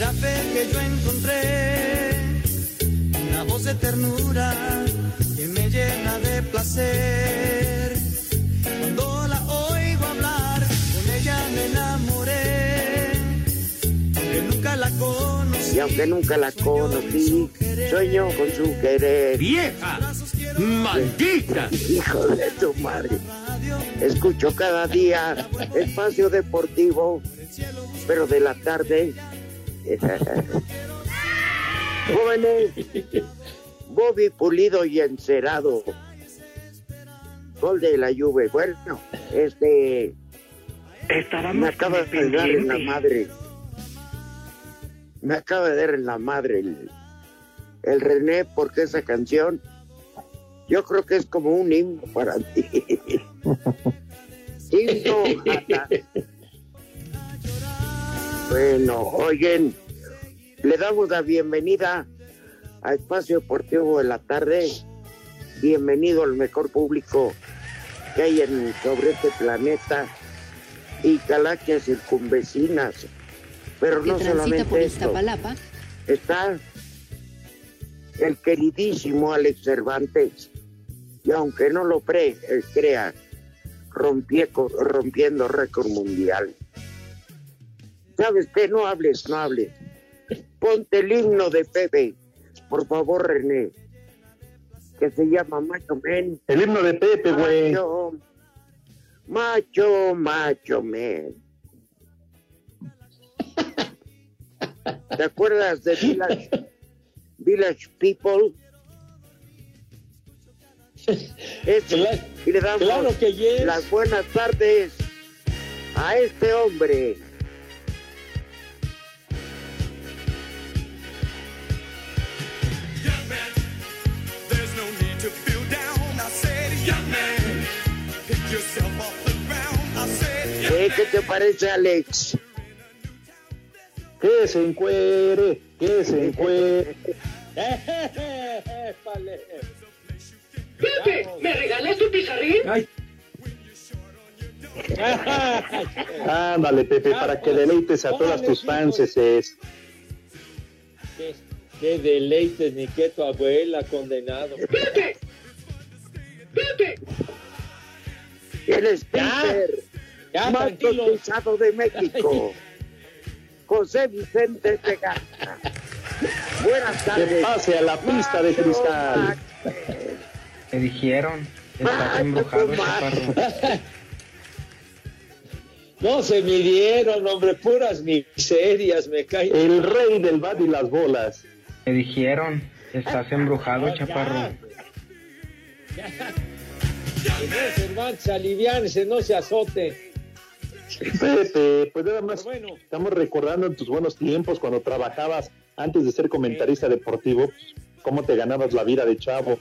Será fe que yo encontré una voz de ternura que me llena de placer. Cuando la oigo hablar, con ella me enamoré. Aunque nunca la conocí. Y aunque nunca la conocí, sueño con su querer. ¡Vieja! ¡Maldita! Hijo de tu madre. Escucho cada día espacio deportivo, pero de la tarde. Jóvenes, Bobby Pulido y encerado. Gol de la Juve. Bueno, este. me acaba de dar en la madre. Me acaba de dar en la madre el, el René, porque esa canción yo creo que es como un himno para ti. himno. Bueno, oigan, le damos la bienvenida a Espacio Deportivo de la Tarde. Bienvenido al mejor público que hay en, sobre este planeta y galaxias circunvecinas. Pero no transita por solamente esto. Está el queridísimo Alex Cervantes. Y aunque no lo pre, eh, crea, rompie- rompiendo récord mundial. ¿Sabes qué? No hables, no hables. Ponte el himno de Pepe, por favor, René, que se llama Macho Men. El himno de Pepe, güey. Macho, macho, macho men. ¿Te acuerdas de Village, Village People? Ese, y le damos claro que yes. las buenas tardes a este hombre. ¿Eh? ¿Qué te parece, Alex? Que se encuere, que se encuere. Pepe, ¿me regalas tu pizarrín? Ándale, Pepe, para que deleites a todas tus fans. Es. ¿Qué, qué deleites ni que tu abuela condenado. ¡Pepe! ¡Pepe! El speaker ya, más tranquilo. cotizado de México, José Vicente Segarra. Buenas Que tardes. pase a la pista de cristal. Me dijeron, estás embrujado, chaparro. No se midieron, hombre, puras miserias, me cae. El rey del bat y las bolas. Me dijeron, estás embrujado, Ya. chaparro. Cervantes, aliviánese, no se azote. Pepe, pues nada más bueno. estamos recordando en tus buenos tiempos cuando trabajabas antes de ser comentarista deportivo, cómo te ganabas la vida de chavo.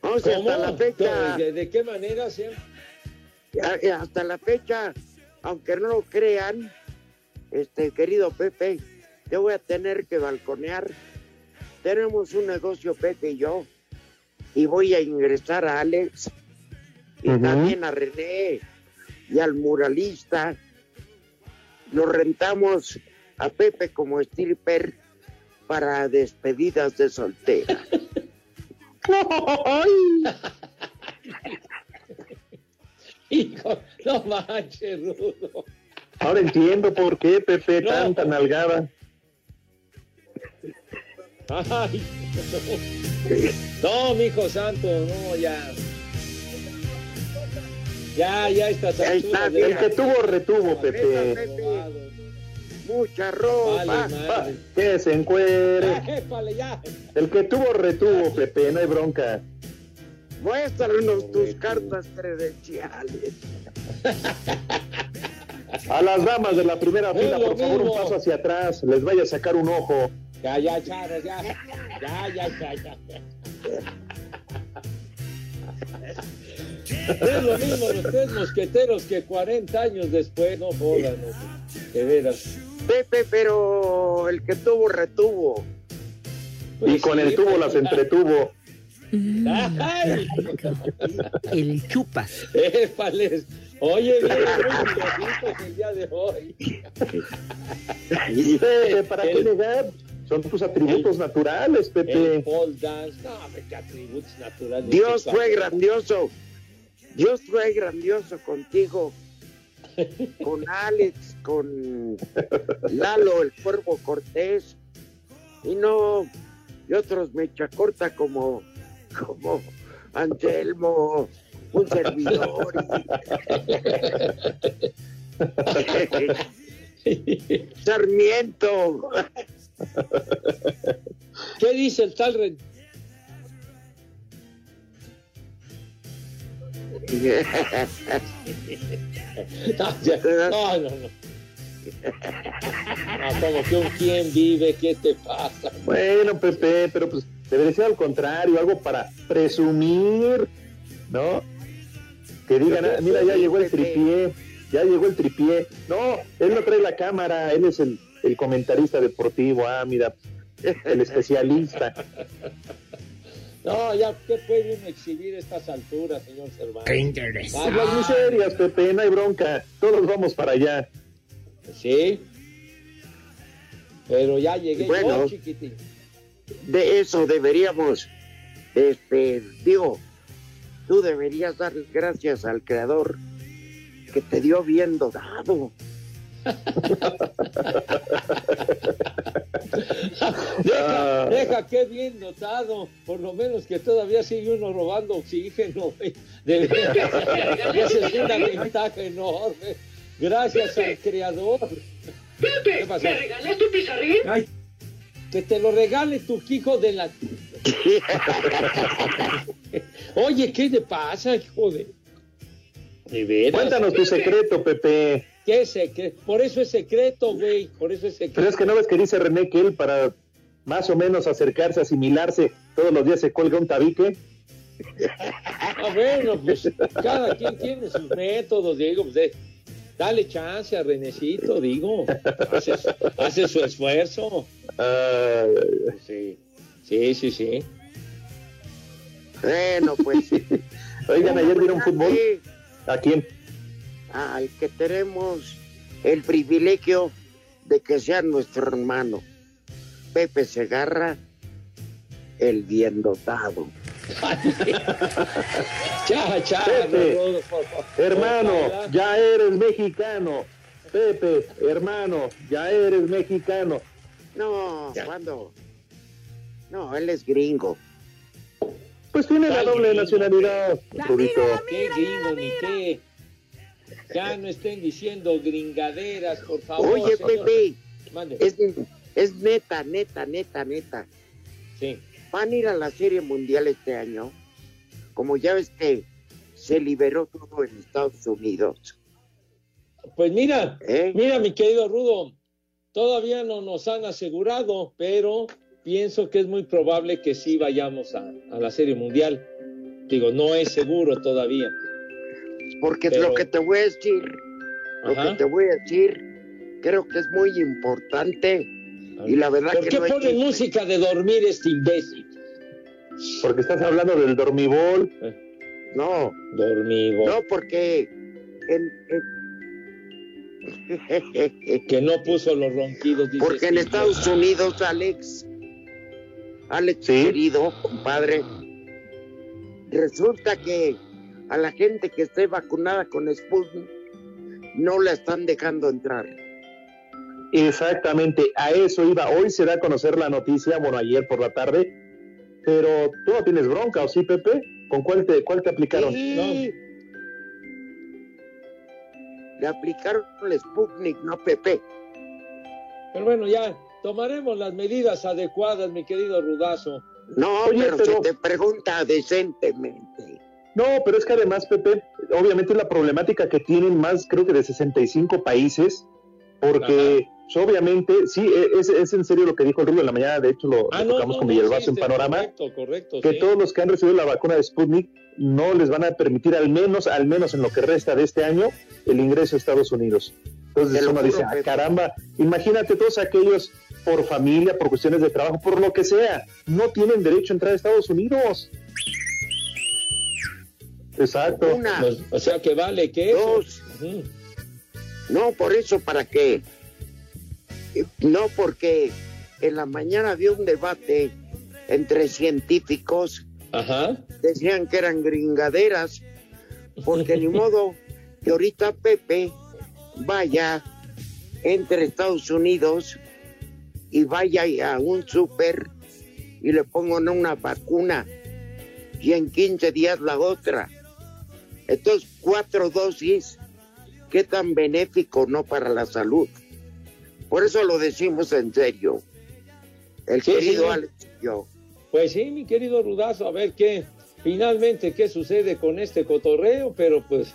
O sea, ¿Cómo? hasta la fecha, ¿De, de qué manera, señor? a- hasta la fecha, aunque no lo crean, este querido Pepe, yo voy a tener que balconear. Tenemos un negocio Pepe y yo, y voy a ingresar a Alex y también a René y al muralista. Lo rentamos a Pepe como stripper para despedidas de soltera. Hijo, no manches, Rudo. Ahora entiendo por qué, Pepe, No. tanta nalgada. Ay, no, mijo santo, no, ya. Ya, ya estas Ahí está, alturas de El que tuvo, retuvo, Pepe. Pepe. Mucha ropa. Vale, que se encuere. Ya, épale, ya. El que tuvo, retuvo, Pepe, no hay bronca. Muéstranos tus cartas credenciales. A las damas de la primera fila, por favor, un paso hacia atrás. Les vaya a sacar un ojo. Ya, ya, Charo, ya. Ya, ya, ya, ya. Es lo mismo los tres mosqueteros que 40 años después, no jodan, no, de veras. Pepe, pero el que tuvo, retuvo. Pues y con sí, el tubo pero- las entretuvo. ¡Ay! El chupas. ¡Épales! Oye, bien, muy el día de hoy. Pepe, ¿para qué negar? Son tus atributos naturales, El Pepe. pole dance, no, qué atributos naturales. Dios fue padre. grandioso. Dios fue grandioso contigo. Con Alex, con Lalo, el cuervo Cortés. Y no, y otros mecha corta como, como Anselmo, un servidor. Sarmiento. ¿Qué dice el tal Ren? No, ya- no, no, no. No, como que un quién vive, ¿qué te pasa? Bueno, Pepe, pero pues debería ser al contrario, algo para presumir, ¿no? Que digan, ah, mira, ya llegó el tripié, ya llegó el tripié. No, él no trae la cámara, él es el, el comentarista deportivo, ah, mira, el especialista. No, ya, ¿qué puede uno exhibir estas alturas, señor Cervantes? Qué interesante. Pues las miserias, Pepe, no hay bronca, todos vamos para allá. Sí. Pero ya llegué Bueno. yo, chiquitín. de eso deberíamos, este, digo, tú deberías dar gracias al creador que te dio bien dado. Deja, Ah. deja que bien dotado, por lo menos que todavía sigue uno robando oxígeno. De veras, esa es una ventaja enorme. Gracias al creador. ¿Qué pasó? ¿Me regalas tu pizarrín? Ay, que te lo regale tu hijo de la. Oye, ¿qué te pasa, hijo de.? De veras. Cuéntanos tu secreto, Pepe. ¿Qué secreto? Por eso es secreto, güey. Por eso es secreto. Pero es que no ves que dice René que él para más o menos acercarse, asimilarse, todos los días se cuelga un tabique. Ah, bueno, pues cada quien tiene sus métodos, digo, pues, eh, dale chance a Renecito, digo, hace, hace su esfuerzo. Ah, Sí, sí, sí, sí. Bueno, pues. Oigan, ayer vieron fútbol. ¿A quién? Al que tenemos el privilegio de que sea nuestro hermano, Pepe Segarra, el bien dotado. Ya, ya, Pepe, no, no. Hermano, ya eres mexicano. Pepe, hermano, ya eres mexicano. No, ¿cuándo? No, él es gringo. Pues tiene la doble gringo. nacionalidad, Rudito. ¿Qué gringo ni qué? Ya no estén diciendo gringaderas, por favor. Oye, señor. Pepe, Mande. es, es neta, neta, neta, neta. Sí. Van a ir a la Serie Mundial este año. Como ya ves que se liberó todo en Estados Unidos. Pues mira, ¿eh? mira, mi querido Rudo, todavía no nos han asegurado, pero pienso que es muy probable que sí vayamos a, a la Serie Mundial. Digo, no es seguro todavía. Porque Pero- lo que te voy a decir, lo que te voy a decir, creo que es muy importante. Y la verdad ¿Por que qué no pone que- música de dormir este imbécil? Porque estás hablando del dormibol. No, Dormivo. no, porque en- en- Que no puso los ronquidos, dice porque en. Estados Unidos, Alex, Alex querido, compadre, resulta que a la gente que esté vacunada con Sputnik no la están dejando entrar. Exactamente, a eso iba. Hoy se da a conocer la noticia, bueno, ayer por la tarde, pero tú no tienes bronca, ¿o sí, Pepe? ¿Con cuál te, cuál te aplicaron? Sí. Le aplicaron el Sputnik, no Pepe. Pero bueno, ya tomaremos las medidas adecuadas, mi querido Rudazo. No, Oye, pero, pero- se te pregunta decentemente. No, pero es que además, Pepe, obviamente la problemática que tienen más, creo que de 65 países, porque pues, obviamente, sí, e- es, es en serio lo que dijo el Rulo en la mañana, de hecho lo, Ah, lo no, tocamos no, con no, Villalbazo sí, en Panorama, Correcto, correcto. que sí. todos los que han recibido la vacuna de Sputnik no les van a permitir al menos, al menos en lo que resta de este año, el ingreso a Estados Unidos. Entonces uno juro, dice, ah, caramba, imagínate todos aquellos por familia, por cuestiones de trabajo, por lo que sea, no tienen derecho a entrar a Estados Unidos. Exacto. Una, Pues, o sea que vale que dos, no por eso, ¿para qué? No porque en la mañana había un debate entre científicos, Ajá. decían que eran gringaderas, porque ni modo que ahorita Pepe vaya entre Estados Unidos y vaya a un súper y le pongan una vacuna y en 15 días la otra. Entonces, cuatro dosis, qué tan benéfico no para la salud. Por eso lo decimos en serio. El Sí, querido. Alex y yo. Pues sí, mi querido Rudazo, a ver qué, finalmente qué sucede con este cotorreo, pero pues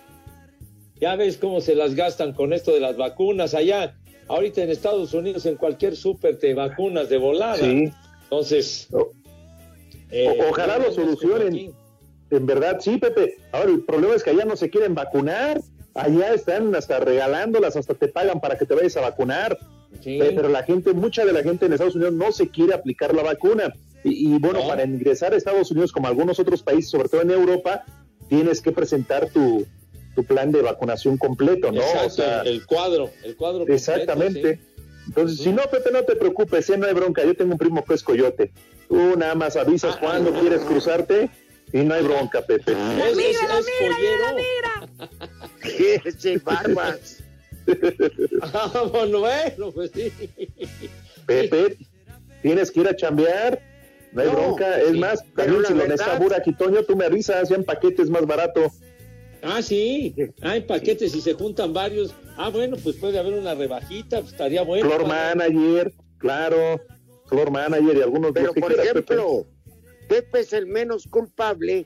ya ves cómo se las gastan con esto de las vacunas allá. Ahorita en Estados Unidos, en cualquier súper te vacunas de volada. Sí. Entonces, O- eh, ojalá lo como solucionen. En verdad, sí, Pepe. Ahora, el problema es que allá no se quieren vacunar. Allá están hasta regalándolas, hasta te pagan para que te vayas a vacunar. Sí. Pe- Pero la gente, mucha de la gente en Estados Unidos no se quiere aplicar la vacuna. Y, y bueno, No. para ingresar a Estados Unidos, como algunos otros países, sobre todo en Europa, tienes que presentar tu, tu plan de vacunación completo, ¿no? Exacto, O sea, el cuadro, el cuadro completo, exactamente. sí. Entonces, si no, Pepe, no te preocupes, ya no hay bronca. Yo tengo un primo que es coyote. Tú nada más avisas Ah, cuando ah, quieres cruzarte y no hay bronca, Pepe. Es, es- es pollero. Sí, barbas. Ah, bueno, bueno, pues sí. Pepe, tienes que ir a chambear. No hay No, bronca. Es sí, más, también la si lo verdad- necesita aquí, Toño, tú me avisas, ya en paquetes más barato. Ah, sí. Ah, en paquetes, si se juntan varios. Ah, bueno, pues puede haber una rebajita, pues estaría bueno. Floor padre. Manager, claro. Floor Manager y algunos de Pero los que por quieras, Pepe. Pepe es el menos culpable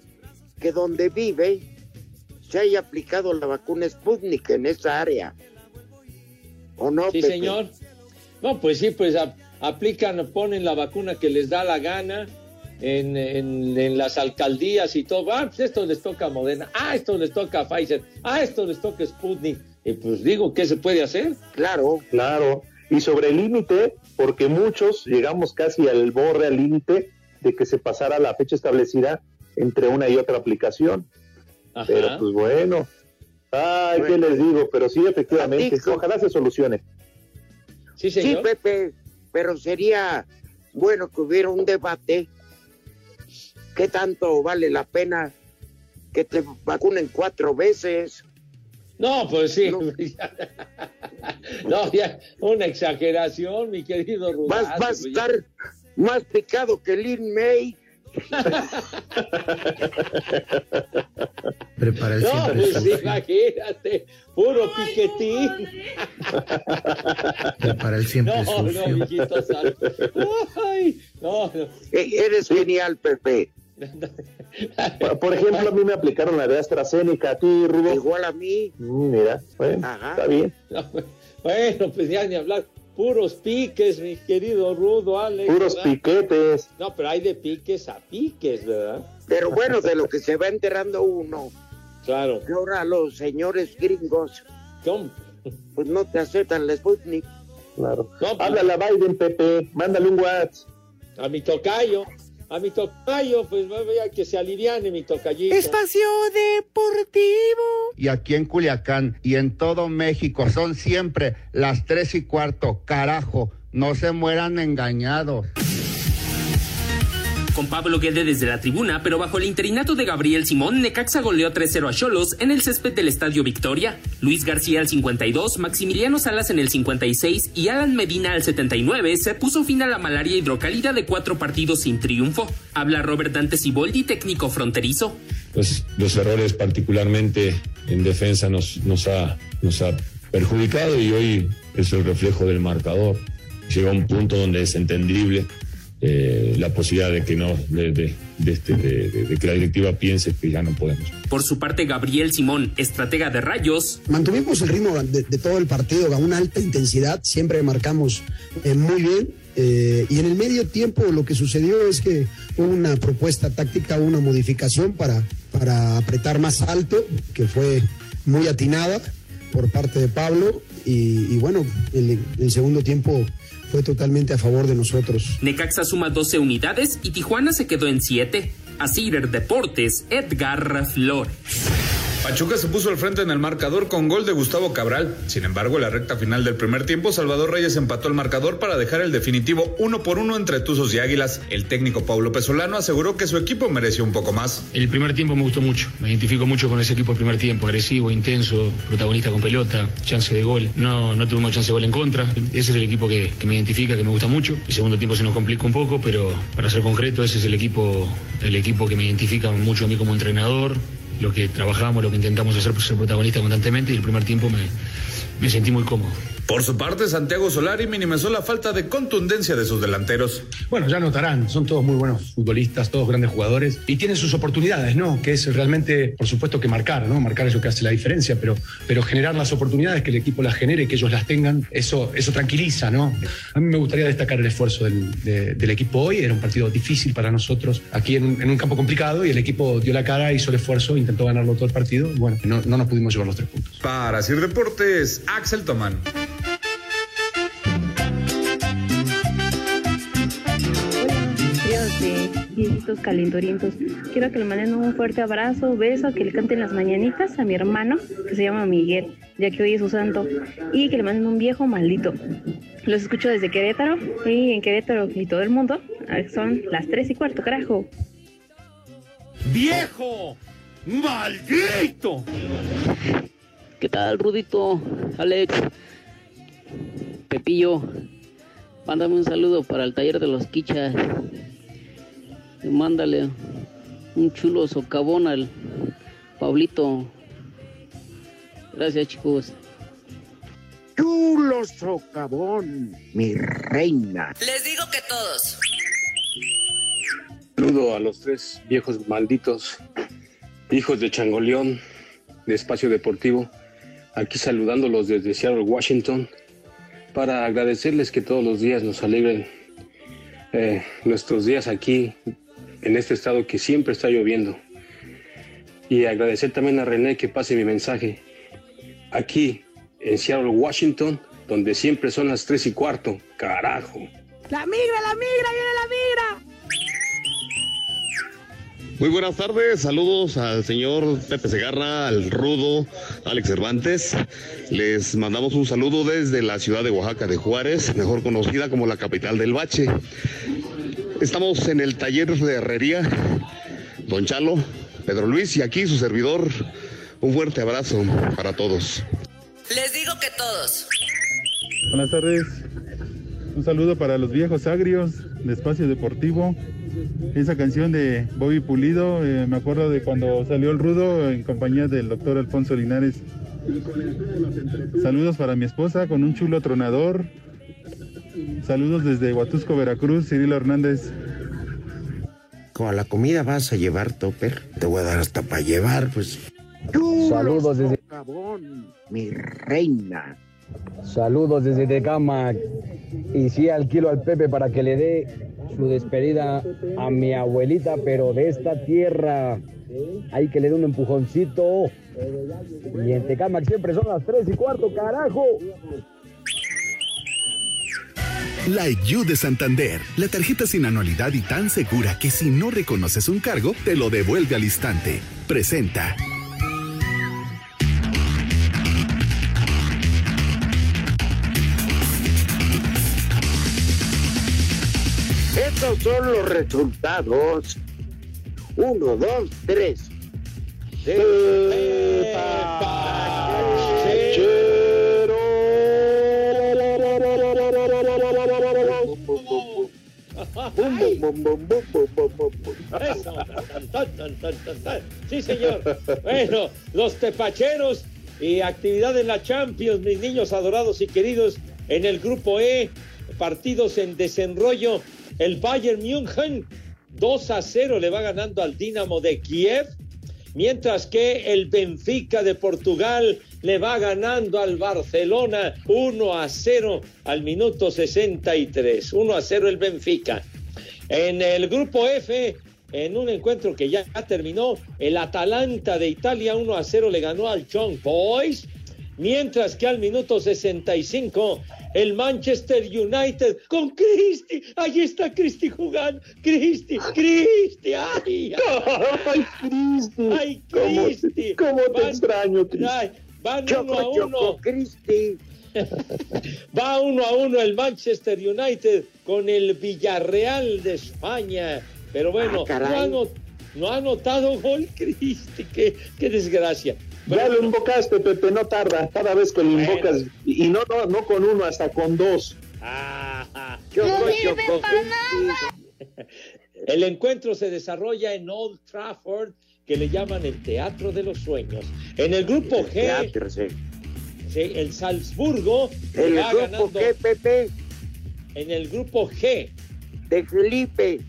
que donde vive se haya aplicado la vacuna Sputnik en esa área. ¿O no, Sí, Pepe? señor. No, pues sí, pues aplican, ponen la vacuna que les da la gana en, en- en las alcaldías y todo. Ah, pues esto les toca Moderna. Ah, esto les toca Pfizer. Ah, esto les toca Sputnik. Y pues digo, ¿qué se puede hacer? Claro, Claro. Y sobre el límite, porque muchos llegamos casi al borde, al límite de que se pasara la fecha establecida entre una y otra aplicación. Ajá. Pero pues bueno. Ay, ¿qué les digo? Pero sí, efectivamente, ojalá se solucione. sí, sí, señor. Pepe, pero sería bueno que hubiera un debate. ¿Qué tanto vale la pena que te vacunen cuatro veces? No, pues sí. No. No, ya, una exageración, mi querido. Vas, vas a estar más picado que Lin May. Prepara el No, pues imagínate, puro piquetín. Prepara el siempre No, no, sucio. mijito santo. Ay, no, no. Eh, Eres genial, Pepe. Por- ejemplo, a mí me aplicaron la de AstraZeneca, a ti, Rudo. Igual a mí. Mm, Mira, bueno, Ajá. está bien. No, bueno, pues ya ni hablar. Puros piques, mi querido Rudo, Alex. Puros ¿verdad? piquetes. No, pero hay de piques a piques, ¿verdad? Pero bueno, de lo que se va enterando uno, Claro. que ahora los señores gringos, ¿Cómo? pues no te aceptan la Sputnik. Claro. No, pues- Háblale a Biden, Pepe. Mándale un WhatsApp. A mi tocayo. A mi tocayo, pues vaya que se aliviane mi tocayito. Espacio Deportivo. y aquí en Culiacán y en todo México son siempre las tres y cuarto. Carajo, no se mueran engañados. Con Pablo Guede desde la tribuna, pero bajo el interinato de Gabriel Simón, Necaxa goleó 3-0 a Cholos en el césped del Estadio Victoria. Luis García al 52, Maximiliano Salas en el 56 y Alan Medina al 79 se puso fin a la malaria hidrocálida de cuatro partidos sin triunfo. Habla Robert Dante Siboldi, técnico fronterizo. Los, los errores particularmente en defensa nos, nos ha perjudicado y hoy es el reflejo del marcador. Llega un punto donde es entendible eh, la posibilidad de que no de, de- de este- de- de- de que la directiva piense que ya no podemos. Por su parte, Gabriel Simón, estratega de Rayos, Mantuvimos el ritmo de, de todo el partido a una alta intensidad, siempre marcamos eh, muy bien. eh, y en el medio tiempo lo que sucedió es que hubo una propuesta táctica, una modificación para, para apretar más alto, que fue muy atinada por parte de Pablo. Y, y bueno, el, el segundo tiempo fue totalmente a favor de nosotros. Necaxa suma 12 unidades y Tijuana se quedó en 7. A Cider Deportes, Edgar Flores. Pachuca se puso al frente en el marcador con gol de Gustavo Cabral. Sin embargo, en la recta final del primer tiempo, Salvador Reyes empató el marcador para dejar el definitivo uno por uno entre Tuzos y Águilas. El técnico Paulo Pesolano aseguró que su equipo mereció un poco más. El primer tiempo me gustó mucho, me identifico mucho con ese equipo del primer tiempo, agresivo, intenso, protagonista con pelota, chance de gol. No, no tuvimos chance de gol en contra. Ese es el equipo que, que me identifica, que me gusta mucho. El segundo tiempo se nos complica un poco, pero para ser concreto, ese es el equipo, el equipo que me identifica mucho a mí como entrenador, lo que trabajamos, lo que intentamos hacer por ser protagonista constantemente y el primer tiempo me sentí muy cómodo. Por su parte, Santiago Solari minimizó la falta de contundencia de sus delanteros. Bueno, ya notarán, son todos muy buenos futbolistas, todos grandes jugadores y tienen sus oportunidades, ¿no? Que es realmente, por supuesto, que marcar, ¿no? Marcar es lo que hace la diferencia, pero, pero generar las oportunidades, que el equipo las genere, que ellos las tengan, eso, eso tranquiliza, ¿no? A mí me gustaría destacar el esfuerzo del, de- del equipo hoy, era un partido difícil para nosotros, aquí en, un- en un campo complicado y el equipo dio la cara, hizo el esfuerzo, intentó ganarlo todo el partido y bueno, no, no nos pudimos llevar los tres puntos. Para Sir Deportes, Axel Tomán. Viejitos calentorientos. Quiero que le manden un fuerte abrazo, beso, que le canten las mañanitas a mi hermano, que se llama Miguel, ya que hoy es su santo, y que le manden un viejo maldito. Los escucho desde Querétaro, y en Querétaro y todo el mundo, son las tres y cuarto, carajo. ¡Viejo! ¡Maldito! ¿Qué tal, Rudito? Alex, Pepillo, mándame un saludo para el taller de los quichas. Y Mándale un chulo socavón al Pablito. Gracias, chicos. Chulo socavón, mi reina. Les digo que todos. Saludo a los tres viejos malditos, hijos de Changoleón, de Espacio Deportivo, aquí saludándolos desde Seattle, Washington, para agradecerles que todos los días nos alegren eh, nuestros días aquí, en este estado que siempre está lloviendo. Y agradecer también a René que pase mi mensaje aquí en Seattle, Washington, donde siempre son las tres y cuarto. Carajo. La migra, la migra, viene la migra. Muy buenas tardes, saludos al señor Pepe Segarra, al Rudo, Alex Cervantes. Les mandamos un saludo desde la ciudad de Oaxaca de Juárez, mejor conocida como la capital del Bache. Estamos en el taller de herrería, Don Chalo, Pedro Luis y aquí su servidor. Un fuerte abrazo para todos. Les digo que todos. Buenas tardes. Un saludo para los viejos agrios de Espacio Deportivo. Esa canción de Bobby Pulido, eh, me acuerdo de cuando salió el rudo en compañía del doctor Alfonso Linares. Saludos para mi esposa con un chulo tronador. Saludos desde Huatusco, Veracruz, Cirilo Hernández. Como a la comida vas a llevar, Topper, te voy a dar hasta para llevar, pues. Saludos desde- socavón, mi reina. Saludos desde Tecamac. Y sí al kilo al Pepe para que le dé su despedida a mi abuelita, pero de esta tierra. Hay que le dé un empujoncito. Y en Tecamac siempre son las tres y cuarto, carajo. Like You de Santander, la tarjeta sin anualidad y tan segura que si no reconoces un cargo, te lo devuelve al instante. Presenta. Estos son los resultados. Uno, dos, tres. Eso. Tan, tan, tan, tan, tan. Sí, señor. Bueno, los tepacheros y actividad en la Champions, mis niños adorados y queridos, en el grupo E, partidos en desenrollo. El Bayern München 2 a 0 le va ganando al Dinamo de Kiev, mientras que el Benfica de Portugal le va ganando al Barcelona 1 a 0 al minuto 63. 1 a 0 el Benfica. En el grupo F, en un encuentro que ya terminó, el Atalanta de Italia 1 a 0 le ganó al Young Boys, mientras que al minuto 65 el Manchester United con Cristi, ahí está Cristi jugando, Cristi, Cristi, ay, ay, Cristi, ay, ¿Cómo te- Cristi, cómo te Van- extraño, Cristi? van Choco, uno a choco, uno. Cristi. Va uno a uno el Manchester United con el Villarreal de España. Pero bueno, Ah, no, ha no- no ha anotado gol, Cristi. Qué, qué desgracia. Ya lo invocaste, Pepe, no tarda. Cada vez que lo Bueno. invocas, y y no, no, no con uno, hasta con dos. Ah, No sirve para Cristi. El encuentro se desarrolla en Old Trafford, que le llaman el Teatro de los Sueños. En el grupo G, Teatro, sí. Sí, el Salzburgo El va grupo ganando G, Pepe, en el grupo G. de Felipe.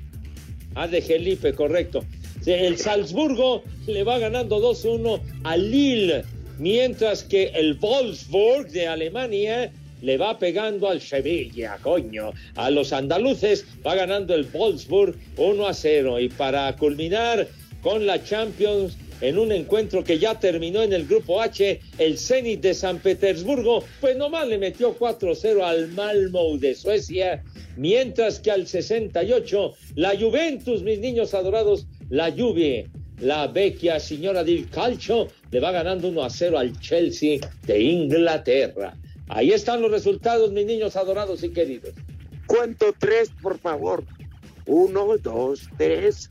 Ah, de Felipe, correcto. Sí, El Salzburgo le va ganando 2-1 a Lille, mientras que el Wolfsburg de Alemania le va pegando al Sevilla, coño. A los andaluces va ganando el Wolfsburg 1-0. Y para culminar con la Champions, en un encuentro que ya terminó en el grupo H, el Zenit de San Petersburgo, pues nomás le metió 4-0 al Malmö de Suecia, mientras que al 68, la Juventus, mis niños adorados, la Juve, la vecchia señora del calcio, le va ganando 1-0 al Chelsea de Inglaterra. Ahí están los resultados, mis niños adorados y queridos. Cuento tres, por favor. Uno, dos, tres.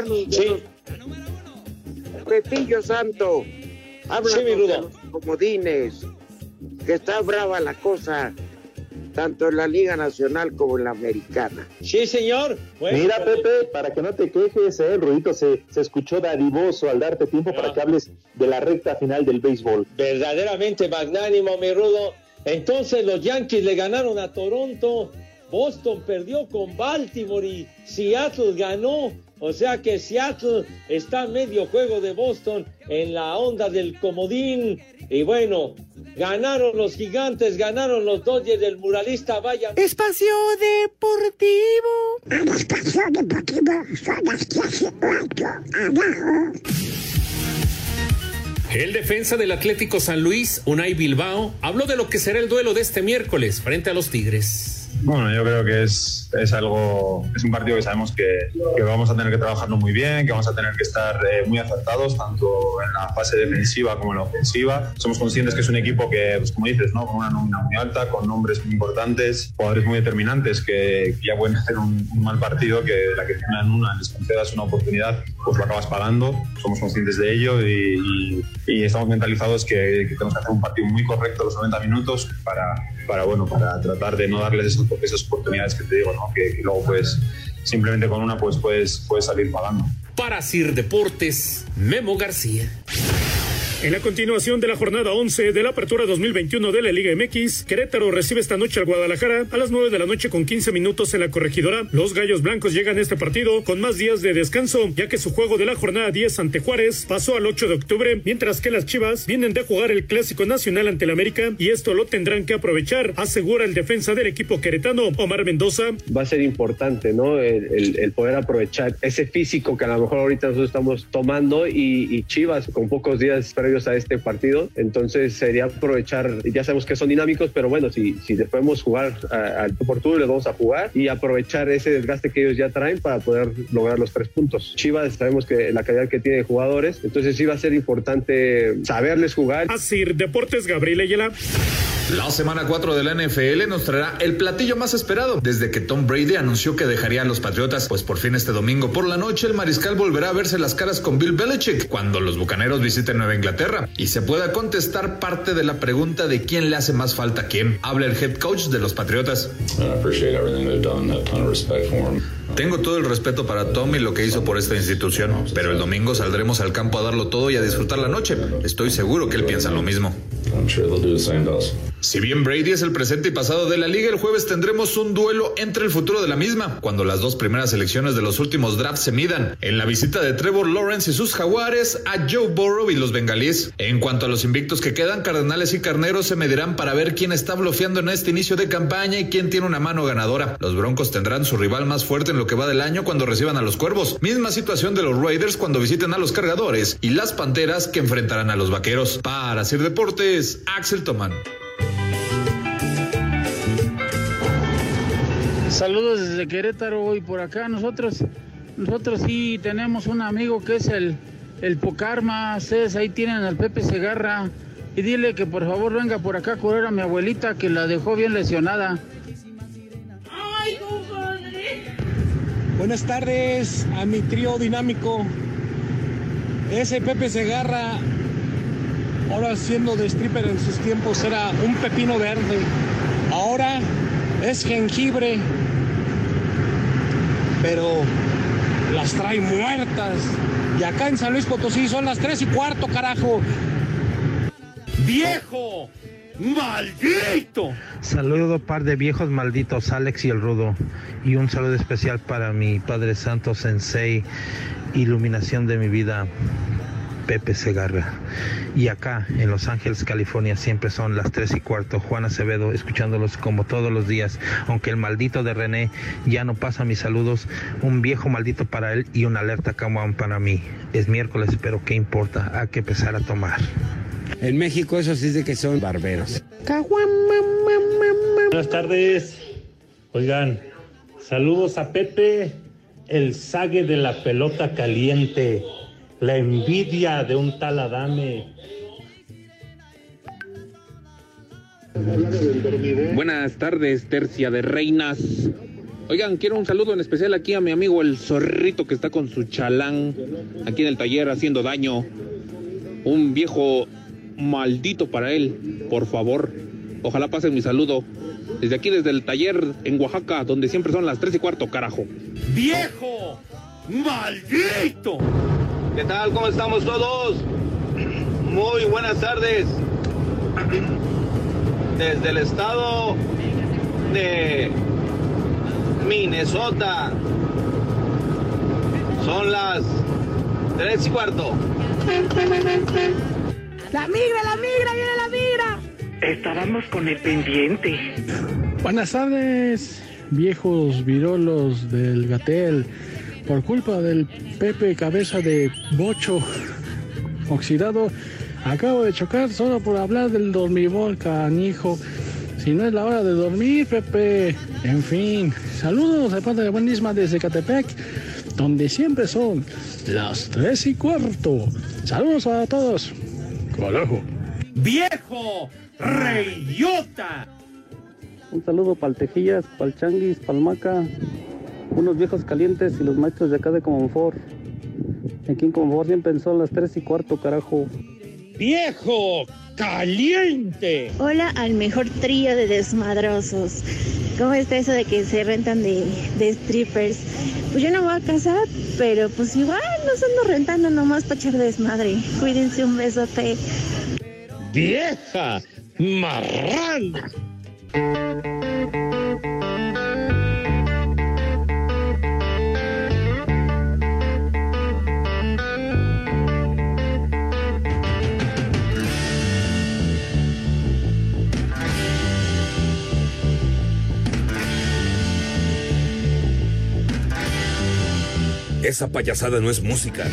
Háblanos de los... Pepillo Santo, háblanos Sí, mi los comodines, que está brava la cosa, tanto en la Liga Nacional como en la Americana. Sí, señor. Bueno, Mira, pues, Pepe, para que no te quejes, eh, el ruidito se, se escuchó dadivoso al darte tiempo para que hables de la recta final del béisbol. verdaderamente magnánimo, mi rudo. Entonces los Yankees le ganaron a Toronto, Boston perdió con Baltimore y Seattle ganó. O sea que Seattle está a medio juego de Boston en la onda del comodín. Y bueno, ganaron los gigantes, ganaron los Dodgers del muralista. Vaya. Espacio Deportivo. Espacio Deportivo son las 15 abajo. El defensa del Atlético San Luis, Unai Bilbao, habló de lo que será el duelo de este miércoles frente a los Tigres. Bueno, yo creo que es, es algo, es un partido que sabemos que, que vamos a tener que trabajarlo muy bien, que vamos a tener que estar eh, muy acertados, tanto en la fase defensiva como en la ofensiva. Somos conscientes que es un equipo que, pues, como dices, ¿no? con una nómina muy alta, con nombres muy importantes, jugadores muy determinantes que, que ya pueden hacer un, un mal partido, que la que tengan una, les concedas una oportunidad, pues lo acabas pagando. Somos conscientes de ello y, y- y estamos mentalizados que, que tenemos que hacer un partido muy correcto los 90 minutos para, para, bueno, para tratar de no darles esas, esas oportunidades que te digo, ¿no? que, que luego pues simplemente con una pues puedes, puedes salir pagando. Para Sir Deportes, Memo García. En la continuación de la jornada 11 de la apertura 2021 de la Liga MX, Querétaro recibe esta noche al Guadalajara a las 9 de la noche con 15 minutos en la corregidora. Los Gallos Blancos llegan a este partido con más días de descanso, ya que su juego de la jornada 10 ante Juárez pasó al 8 de octubre, mientras que las Chivas vienen de jugar el Clásico Nacional ante el América y esto lo tendrán que aprovechar, asegura el defensa del equipo queretano, Omar Mendoza. va a ser importante, ¿no? El, poder aprovechar ese físico que a lo mejor ahorita nosotros estamos tomando y, y Chivas con pocos días a este partido. Entonces sería aprovechar, ya sabemos que son dinámicos, pero bueno, si, si podemos jugar al tú por tú, les vamos a jugar y aprovechar ese desgaste que ellos ya traen para poder lograr los tres puntos. Chivas sabemos que la calidad que tiene de jugadores, entonces sí va a ser importante saberles jugar. Así, Deportes Gabriel Ayala. La semana 4 de la NFL nos traerá el platillo más esperado desde que Tom Brady anunció que dejaría a los Patriotas, pues por fin este domingo por la noche el mariscal volverá a verse las caras con Bill Belichick cuando los bucaneros visiten Nueva Inglaterra y se pueda contestar parte de la pregunta de quién le hace más falta a quién. Habla el head coach de los Patriotas. Tengo todo el respeto para Tom y lo que hizo por esta institución, pero el domingo saldremos al campo a darlo todo y a disfrutar la noche. Estoy seguro que él piensa lo mismo. Si bien Brady es el presente y pasado de la liga, el jueves tendremos un duelo entre el futuro de la misma, cuando las dos primeras selecciones de los últimos drafts se midan, en la visita de Trevor Lawrence y sus jaguares a Joe Burrow y los bengalíes. En cuanto a los invictos que quedan, Cardenales y Carneros se medirán para ver quién está bloqueando en este inicio de campaña y quién tiene una mano ganadora. Los Broncos tendrán su rival más fuerte en lo que va del año cuando reciban a los Cuervos. Misma situación de los Raiders cuando visiten a los Cargadores y las Panteras que enfrentarán a los Vaqueros. Para Sir Deportes, Axel Tomán. Saludos desde Querétaro y por acá nosotros, nosotros sí tenemos un amigo que es el, el Pocarma, ustedes ahí tienen al Pepe Segarra y dile que por favor venga por acá a curar a mi abuelita que la dejó bien lesionada. Buenas tardes a mi trío dinámico. Ese Pepe Segarra, ahora siendo de stripper en sus tiempos, era un pepino verde. Ahora es jengibre, pero las trae muertas. Y acá en San Luis Potosí son las tres y cuarto, carajo. ¡Viejo! ¡Maldito! Saludo par de viejos malditos, Alex y el Rudo. Y un saludo especial para mi Padre Santo Sensei, iluminación de mi vida, Pepe Segarra. Y acá en Los Ángeles, California, siempre son las 3 y cuarto. Juan Acevedo, escuchándolos como todos los días. Aunque el maldito de René ya no pasa mis saludos, un viejo maldito para él y una alerta camón para mí. Es miércoles, pero ¿qué importa? Hay que empezar a tomar. En México eso sí de que son barberos. Buenas tardes. Oigan, saludos a Pepe, el sague de la pelota caliente, la envidia de un tal Adame. Buenas tardes, tercia de reinas. Oigan, quiero un saludo en especial aquí a mi amigo el zorrito que está con su chalán aquí en el taller haciendo daño. Un viejo maldito para él, por favor. Ojalá pasen mi saludo. Desde aquí, desde el taller en Oaxaca, donde siempre son las tres y cuarto, carajo. ¡Viejo! ¡Maldito! ¿Qué tal? ¿Cómo estamos todos? Muy buenas tardes. Desde el estado de Minnesota. Son las tres y cuarto. La migra, la migra, viene la migra. Estábamos con el pendiente. Buenas tardes, viejos virolos del Gatel. Por culpa del Pepe Cabeza de Bocho oxidado, acabo de chocar solo por hablar del dormibol, canijo. Si no es la hora de dormir, Pepe, En fin, saludos de parte de Buenisma desde Catepec, donde siempre son las tres y cuarto. Saludos a todos. Carajo. ¡Viejo! ¡Reyota! Un saludo para el Tejillas, para el Changuis, para el Maca, unos viejos calientes y los maestros de acá de Comonfort. Aquí en Comonfort siempre son las tres y cuarto, carajo. ¡Viejo! ¡Caliente! Hola al mejor trío de desmadrosos. ¿Cómo está eso de que se rentan de, de strippers? Pues yo no voy a casar, pero pues igual los ando rentando nomás para echar desmadre. Cuídense un besote. ¡Vieja! ¡Marrán! Esa payasada no es música.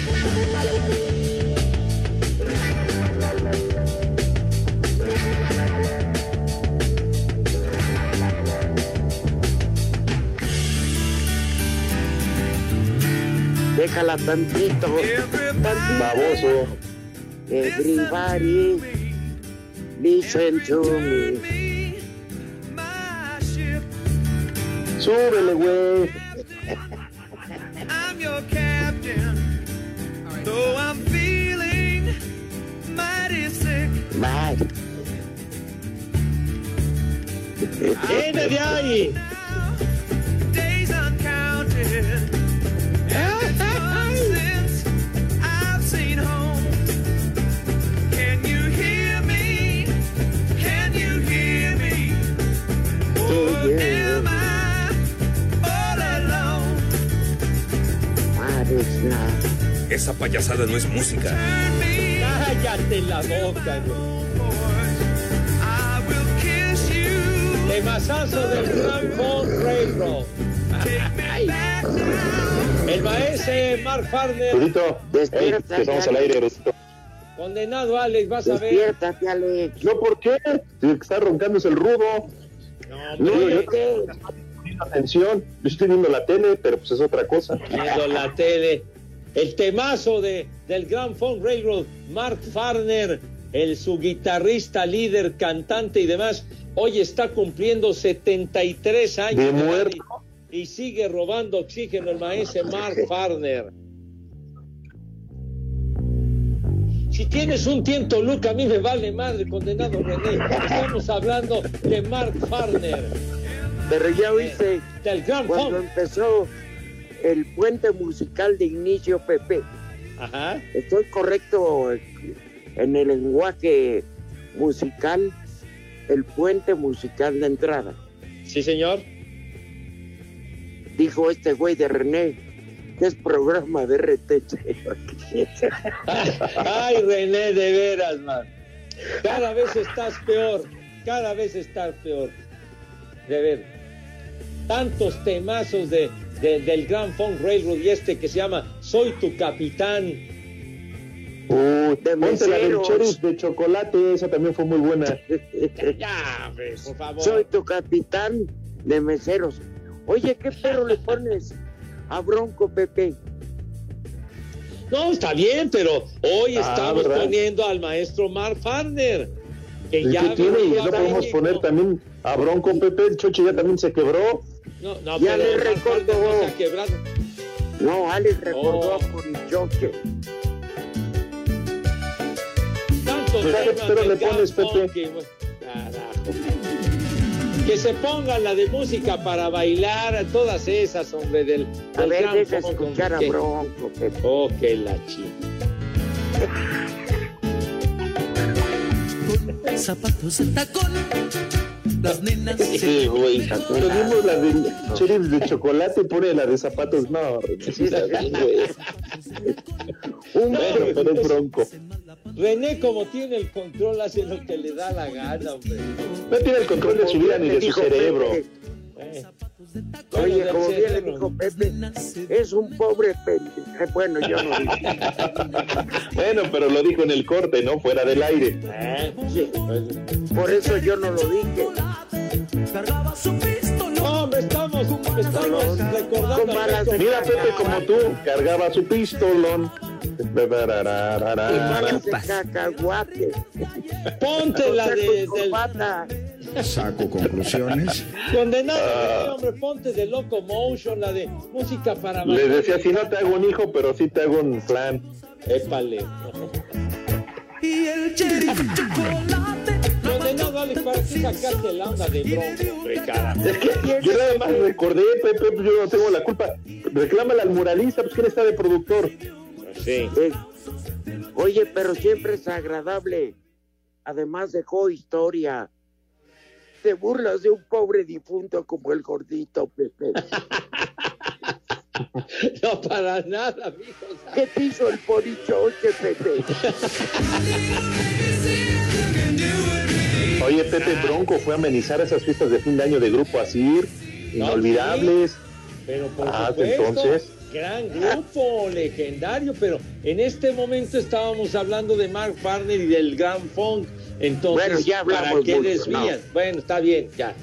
Déjala tantito. tantito. Baboso. Everybody, listen to me. Súbele, güey. I'm your captain. Though I'm feeling mighty sick. Bye. ¡Viene de Esa payasada no es música. ¡Cállate la boca, güey! I will kiss you. Temazazo del Funk Railroad. El maestro Mark Farner. Rudito, ey, que estamos al aire, Rudito. Condenado, Alex, vas a ver. Despiértate, Alex. ¿No por qué? Si el que está roncando es el rudo. No, No, yo estoy poniendo atención. Yo estoy viendo la tele, pero pues es otra cosa. viendo la tele. El temazo de, del Grand Funk Railroad, Mark Farner, el su guitarrista, líder, cantante y demás, hoy está cumpliendo 73 años. De muerto. Y, y sigue robando oxígeno el maestro Mark Farner. Si tienes un tiento, Luca, a mí me vale madre, condenado René. Estamos hablando de Mark Farner. Pero ya oíste Del Grand cuando Funk. empezó el puente musical de inicio Pepe. Ajá. Estoy correcto en el lenguaje musical, el puente musical de entrada. Sí, señor. Dijo este güey de René, que es programa de RTC. Ay, René, de veras, man. Cada vez estás peor. Cada vez estás peor. De ver. Tantos temazos de, de- del Grand Funk Railroad y este que se llama Soy tu capitán. Uh, ponte la del meseros. Cheris de chocolate, esa también fue muy buena. Ya, hombre, por favor. Soy tu capitán de meseros. Oye, ¿qué perro le pones a Bronco Pepe? No, está bien, pero hoy Ah, estamos ¿verdad? poniendo al maestro Mark Farner. Que ¿Y ya qué tiene? Y no podemos poner también a Bronco Pepe, el Choche ya también se quebró. No, no, Ya pero le recordó. no Alex recordó Oh. a Purichoque. Tantos Pues, ¿qué temas pero le pones, Pepe? Carajo. Que se pongan la de música para bailar, todas esas, hombre, del, A del ver, deja escuchar a Bronco Pepe. Oh, que la chica. Zapatos de tacón, las nenas. Sí, güey. Pedimos la del Cheris de chocolate pone la de zapatos. No. Un Bueno, pero es Bronco. René, como tiene el control, hace lo que le da la gana, hombre. No tiene el control de su vida ni de su cerebro. Eh. Oye, como bien le dijo Pepe, es un pobre pendejo. Bueno, yo no digo. Bueno, pero lo dijo en el corte, ¿no? Fuera del aire. Eh, Sí. Por eso yo no lo dije. Cargaba su pistola. No, hombre, Estamos recordando a Beto Mira, Pepe, como tú, cargaba su pistolón. cacahuate. Ponte la de, del Saco conclusiones. condenado, Ah. hombre, ponte de Locomotion, la de música para Le bailar. decía, si no te hago un hijo, pero sí te hago un plan. Épale. Y el. Condenado, Alex, ¿para qué sacaste la onda de bronco, hombre, caramba? Es que yo nada más recordé, Pepe, pues yo no tengo la culpa. Reclámale al muralista, pues que él está de productor. Sí. Eh, Oye, pero siempre es agradable. Además dejó historia. Te burlas de un pobre difunto como el gordito Pepe. No, para nada, amigos. ¿Qué te hizo el porichoche, Pepe? Oye, Pepe Bronco fue a amenizar esas fiestas de fin de año de Grupo Asir, inolvidables. Pero por Ah, supuesto, entonces. gran grupo, legendario, pero en este momento estábamos hablando de Mark Farner y del Gran Funk. Entonces, Bueno, ya ¿para qué mucho, desvías? no. Bueno, está bien, ya.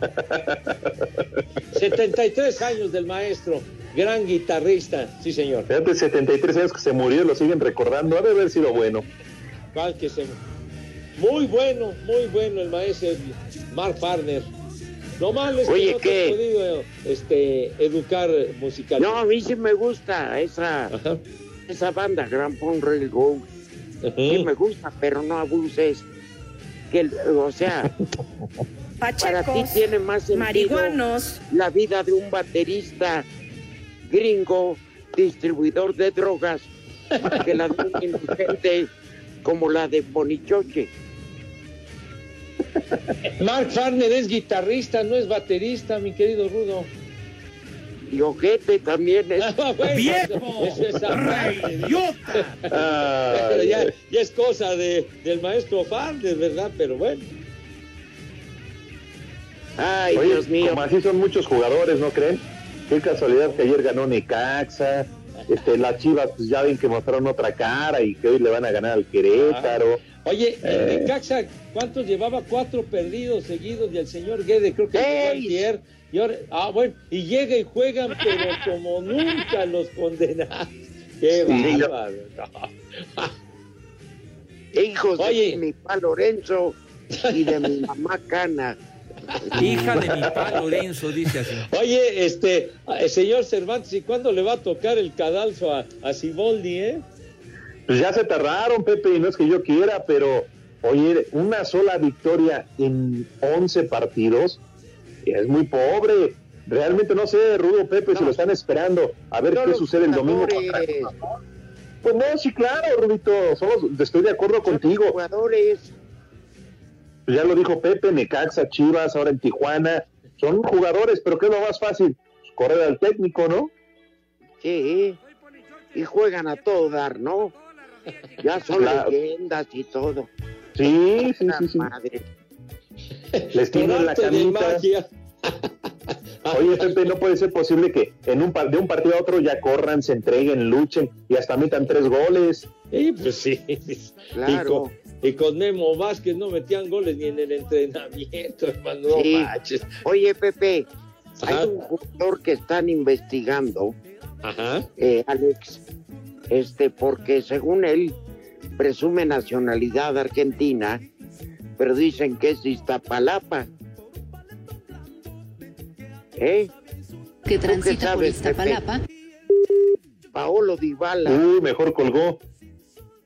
73 años del maestro, gran guitarrista, sí señor. Fíjate, 73 años que se murió y lo siguen recordando. Ha de haber sido bueno. ¿Cuál que se... Muy bueno, muy bueno el maestro Mark Farner. Lo malo es que Oye, no te ¿qué? he podido este, educar musical. No, a mí sí me gusta esa, esa banda, Gran Pond Me gusta, pero no abuses. Que, el- o sea, para ti tiene más sentido marihuanos. la vida de un baterista gringo, distribuidor de drogas, que la de un inocente como la de Bonichoche. Mark Farner es guitarrista, no es baterista, mi querido Rudo. Y Ojete también es. ¡Viejo! Eso es aparte. Pero ya, ya es cosa de, del maestro Farner, ¿verdad? Pero bueno. Ay, Oye, Dios mío. como así son muchos jugadores, ¿no creen? Qué casualidad que ayer ganó Necaxa. Este, las Chivas, pues ya ven que mostraron otra cara y que hoy le van a ganar al Querétaro. Oye, el Eh. Necaxa, ¿cuántos llevaba? Cuatro perdidos seguidos y el señor Guede, creo que antier. Y ahora, ah, bueno, y llega y juegan, pero como nunca los condenados. Qué Sí, bárbaro. Hijos Oye. de mi pa Lorenzo y de mi mamá Cana. Hija de mi pa Lorenzo, dice así. Oye, este, eh, señor Cervantes, ¿y cuándo le va a tocar el cadalso a, a Siboldi, eh? Pues ya se tardaron, Pepe, y no es que yo quiera, pero oye, una sola victoria en 11 partidos es muy pobre. Realmente no sé, Rudo Pepe, si lo están esperando a ver No qué sucede el domingo. contra. Pues no, sí, claro, Rudito, estoy de acuerdo contigo. Jugadores. Ya lo dijo Pepe, Necaxa, Chivas, ahora en Tijuana. Son jugadores, pero ¿qué es lo más fácil? Correr al técnico, ¿no? Sí. Y juegan a todo dar, ¿no? Ya son Claro. leyendas y todo. Sí, sí, sí, sí. Madre. Les tienen la camita. Oye, Pepe, no puede ser posible que en un par- de un partido a otro ya corran, se entreguen, luchen y hasta metan tres goles. Sí, pues sí. Claro. Y con, y con Memo Vázquez no metían goles ni en el entrenamiento, hermano. No Sí. Oye, Pepe, Ajá. hay un jugador que están investigando, Ajá. eh, Alex, este, porque según él presume nacionalidad argentina, pero dicen que es Iztapalapa. ¿Eh? que ¿Tú qué transita por sabes, Pepe? Iztapalapa. Paolo Dybala. Uy, mejor colgó.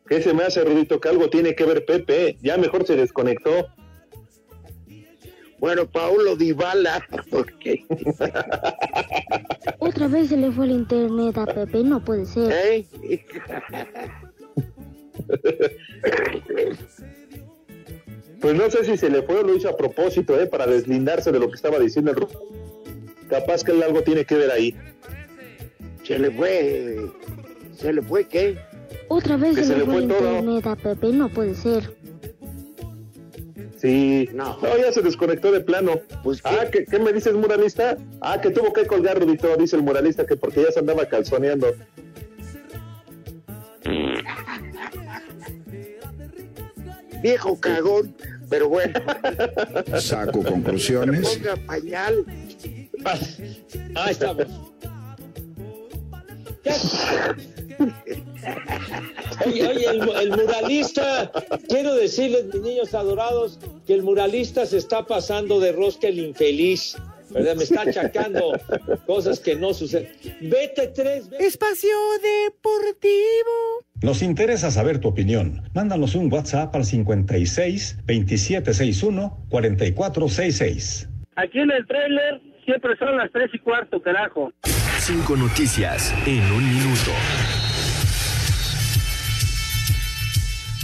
¿Qué se me hace, Rudito? Que algo tiene que ver Pepe. Ya mejor se desconectó. Bueno, Paolo Dybala, porque Otra vez se le fue el internet a Pepe, no puede ser. ¿Eh? Pues no sé si se le fue o lo hizo a propósito, ¿eh? Para deslindarse de lo que estaba diciendo el Ru- Capaz que él algo tiene que ver ahí. se le fue, se le fue qué? Otra vez Que se, se le le fue el fue todo. internet a Pepe, no puede ser. Sí. No. ya se desconectó de plano. Pues, ah, ¿qué, qué me dices, muralista? Ah, que tuvo que colgar, Rudito, dice el muralista, que porque ya se andaba calzoneando. Viejo cagón, pero bueno. Saco conclusiones. Ponga pañal. Ahí estamos. Oye, oye, el, el muralista, quiero decirles, mis niños adorados, que el muralista se está pasando de rosca el infeliz. ¿Verdad? Me está achacando cosas que no suceden. Vete tres veces. Espacio Deportivo. Nos interesa saber tu opinión. Mándanos un WhatsApp al 56 2761 4466. Aquí en el trailer siempre son las tres y cuarto, carajo. Cinco noticias en un minuto.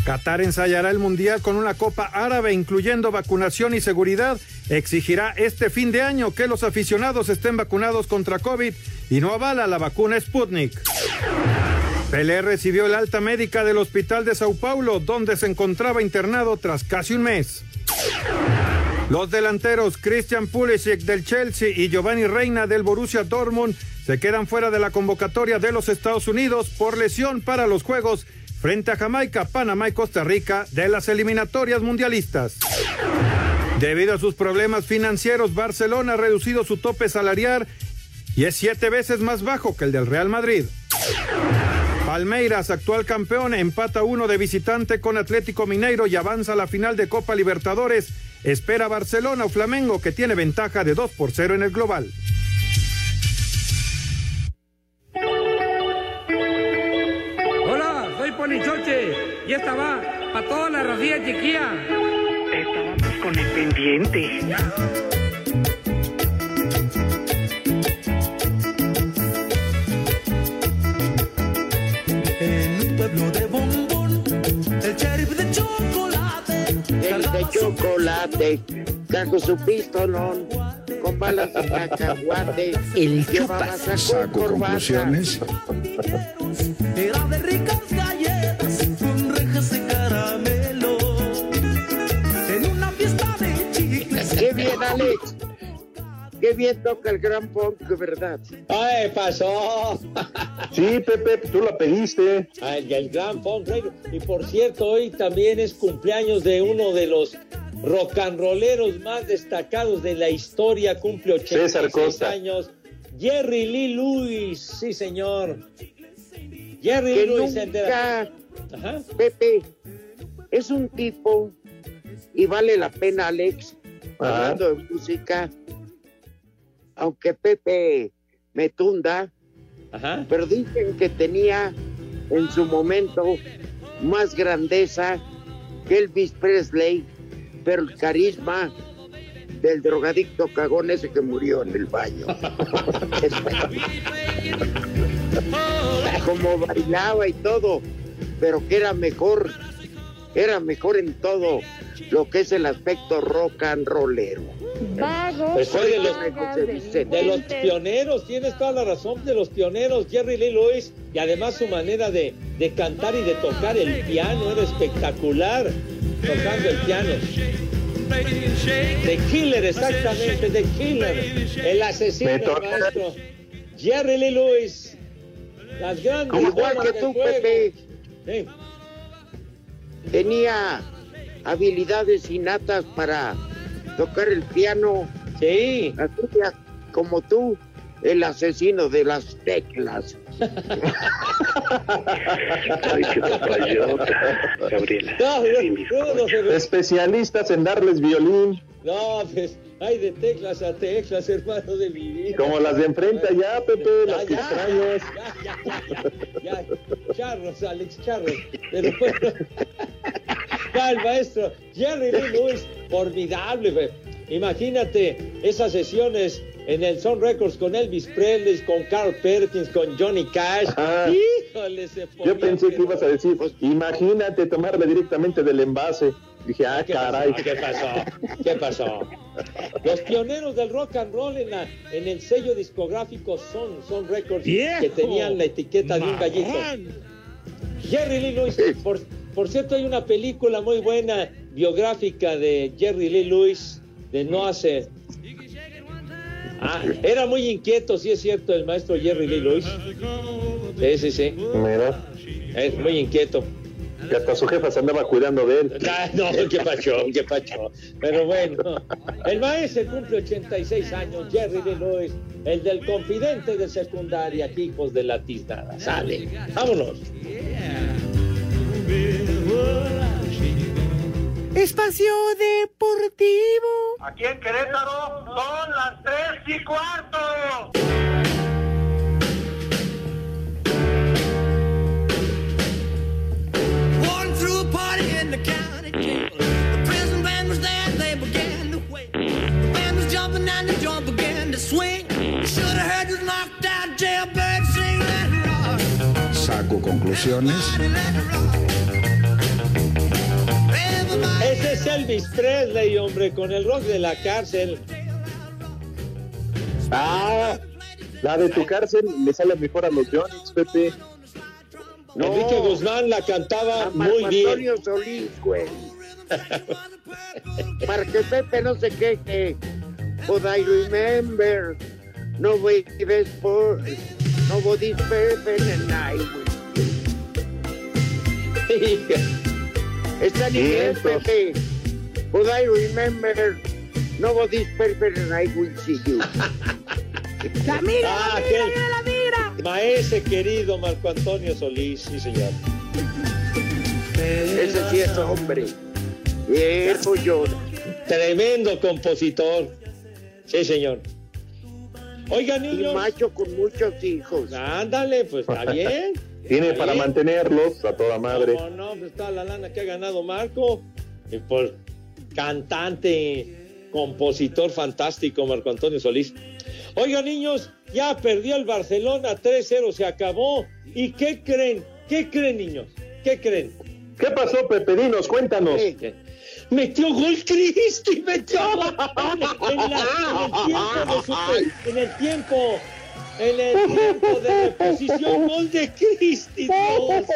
Qatar ensayará el Mundial con una Copa Árabe, incluyendo vacunación y seguridad. Exigirá este fin de año que los aficionados estén vacunados contra COVID y no avala la vacuna Sputnik. Pelé recibió el alta médica del Hospital de Sao Paulo, donde se encontraba internado tras casi un mes. Los delanteros Christian Pulisic del Chelsea y Giovanni Reina del Borussia Dortmund se quedan fuera de la convocatoria de los Estados Unidos por lesión para los Juegos frente a Jamaica, Panamá y Costa Rica de las eliminatorias mundialistas. Debido a sus problemas financieros, Barcelona ha reducido su tope salarial y es siete veces más bajo que el del Real Madrid. Palmeiras, actual campeón, empata uno de visitante con Atlético Mineiro y avanza a la final de Copa Libertadores. Espera Barcelona o Flamengo que tiene ventaja de 2 por 0 en el global. Ponichoche y esta va para toda la racía chiquilla. Estábamos con el pendiente. En un pueblo de bombón, el sheriff de chocolate. El de chocolate, trajo su pistolón con balas de cacahuate. El chupas. saco conclusiones. Era de ricas Alex. Qué bien toca el gran punk, ¿verdad? ¡Ay, pasó! Sí, Pepe, tú la pediste. Ay, el gran punk. Y por cierto, hoy también es cumpleaños de uno de los rock and rolleros más destacados de la historia. Cumple César 86 Costa. años. Jerry Lee Lewis, sí, señor. Jerry Que Lee Lewis. nunca, Ajá. Pepe, es un tipo, y vale la pena, Alex. Hablando de música, aunque Pepe me tunda, Ajá. pero dicen que tenía en su momento más grandeza que Elvis Presley, pero el carisma del drogadicto cagón ese que murió en el baño. Como bailaba y todo, pero que era mejor, era mejor en todo lo que es el aspecto rock and rollero. Vagos, Pues fue de los, de pioneros, tienes toda la razón, de los pioneros, Jerry Lee Lewis, y además su manera de, de cantar y de tocar el piano era espectacular, tocando el piano. The Killer, exactamente, The Killer, el asesino, maestro. Jerry Lee Lewis, las grandes Igual que tú. Pepe, Sí. tenía habilidades innatas para tocar el piano. Sí. Así ya, como tú, el asesino de las teclas. Ay, qué papayota, Gabriela. No, no, no, no, Especialistas en darles violín, no, pues, hay de teclas a teclas, hermano de mi vida. como las de enfrente allá, Pepe, las Ya, que ya, extrañas. Ya, ya, ya, ya. Charros, Alex, charros. Pero bueno, el maestro Jerry Lee Lewis, formidable. Imagínate esas sesiones en el Sun Records con Elvis Presley, con Carl Perkins, con Johnny Cash. Ajá. Híjole, se Yo pensé que ibas a decir, imagínate tomarle directamente del envase. Dije, ah, ¿Qué caray. pasó? ¿Qué pasó? ¿Qué pasó? Los pioneros del rock and roll en, la- en el sello discográfico Son, Son Records, que tenían la etiqueta de un gallito. Jerry Lee Lewis, por, por cierto, hay una película muy buena biográfica de Jerry Lee Lewis de no hace. Ah, era muy inquieto, sí es cierto, el maestro Jerry Lee Lewis. Sí, sí, sí. Mira, Es muy inquieto. Que hasta su jefa se andaba cuidando de él. Ah, no, qué pacho, qué pacho. Pero bueno, el maestro cumple 86 años, Jerry Delois, el del confidente de secundaria, hijos de la tiznada. Sale, vámonos. Espacio Deportivo. Aquí en Querétaro son las tres y cuarto. Walking through a party in the county jail. The prison band was there, they began to wait. The band was jumping and the joint began to swing. Should have heard this knocked out jailbird sing that rock. Saco conclusiones. Ese es Elvis Presley, hombre, con el rock de la cárcel. Ah, la de tu cárcel le sale mejor a los Johnny's, Pepe. No. Enrique Guzmán la cantaba A muy bien. Antonio Solís, güey. Para que Pepe no se queje. But I remember. Nobody's for. Nobody's perfect and I will. Está Vientos. Pepe. But I remember. Nobody's perfect and I will see you. La mira, Ah, la mira, aquel- mira, la mira. Maese querido Marco Antonio Solís, sí señor. Ese sí es hombre. Viejo llora. Tremendo compositor. Sí, señor. Oigan, Y niños. macho con muchos hijos. Ándale, pues está bien. Tiene para mantenerlos a toda madre. No, no, pues está la lana que ha ganado Marco. Y por cantante, compositor fantástico, Marco Antonio Solís. Oigan, niños, ya perdió el Barcelona 3-0, se acabó. ¿Y qué creen? ¿Qué creen, niños? ¿Qué creen? ¿Qué pasó, Pepe? Dinos, cuéntanos. Metió gol Cristi, metió en, la- en el tiempo de en el tiempo, en el tiempo de reposición, gol de Cristi, Dios.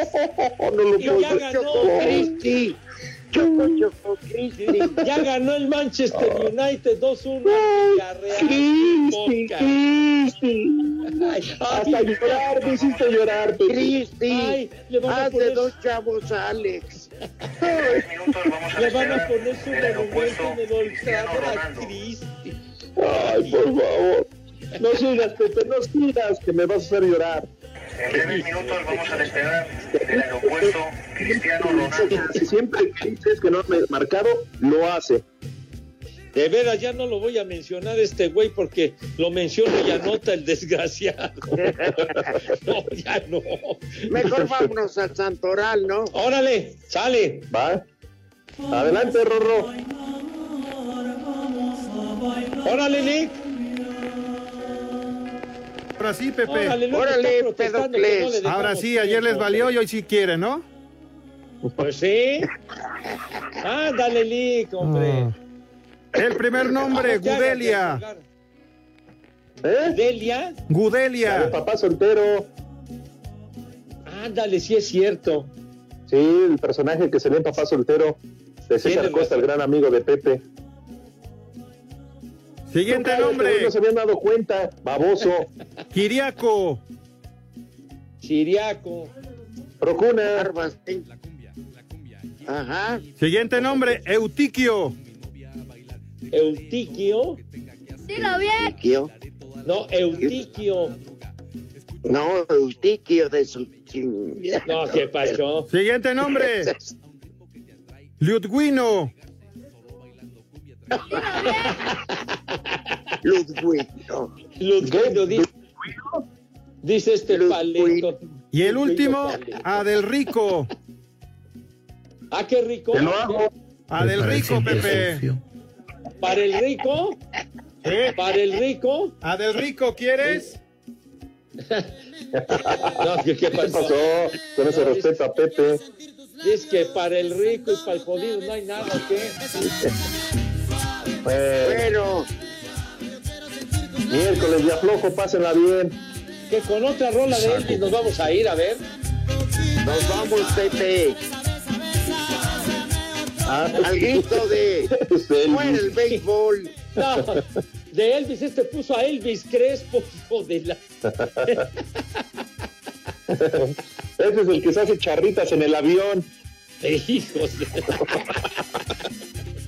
No Y ya ganó Cristi. Ya ganó el Manchester United 2-1 al Villarreal. Cristi. Cristi. Ay, Hasta ay, llorar, me hiciste llorar. Cristi. Ay, le van a Haz de dos chavos, Alex. Le van a poner su monumento en el Old Trafford a Cristi. Ay, por favor. No sigas, Pepe, no sigas, que me vas a hacer llorar. En breves minutos vamos a despegar del aeropuerto Cristiano Ronaldo. Si siempre que dices que no me marcado, lo hace. De veras, ya no lo voy a mencionar este güey porque lo menciono y anota el desgraciado. No, ya no. Mejor vámonos al Santoral, ¿no? Órale, sale. Va. Adelante, Rorro. Órale, Nick. Ahora sí, Pepe. Órale, Órale, no Ahora sí, ayer les valió y hoy sí quiere, ¿no? Pues sí. Ándale, Nick, hombre. Ah. El primer nombre, Gudelia. ¿Eh? ¿Delia? La de Gudelia. papá soltero. Ándale, sí es cierto. Sí, el personaje que se ve en papá soltero de César Costa, el gran amigo de Pepe. Siguiente Cállate, nombre, No se habían dado cuenta, baboso. Kiriako. Chiriaco. Procuna. Barbas. Ajá. Siguiente nombre, Eutiquio. Eutiquio. Dilo bien. Eutiquio. No, Eutiquio. No, Eutiquio de su. No, qué pacho. Siguiente nombre, Liudwino. Ludwino. Ludwino dice, dice este paleto. Y el último, Paleto. Adelrico. Ah, qué rico. Te lo hago. Adelrico, Pepe. Para el rico. ¿Eh? Para el rico. Adelrico, ¿quieres? No, ¿qué, qué ¿Qué pasó? Con ese respeto a Pepe. Dice que para el rico y para el jodido no hay nada, ¿o ¿qué? Bueno, miércoles de aflojo, pásenla bien. Que con otra rola de Elvis nos vamos a ir a ver. nos vamos, Pepe. Ah, Al grito de muere el béisbol. No, de Elvis, este puso a Elvis Crespo, hijo de la. Ese es el que se hace charritas en el avión. Hijos de...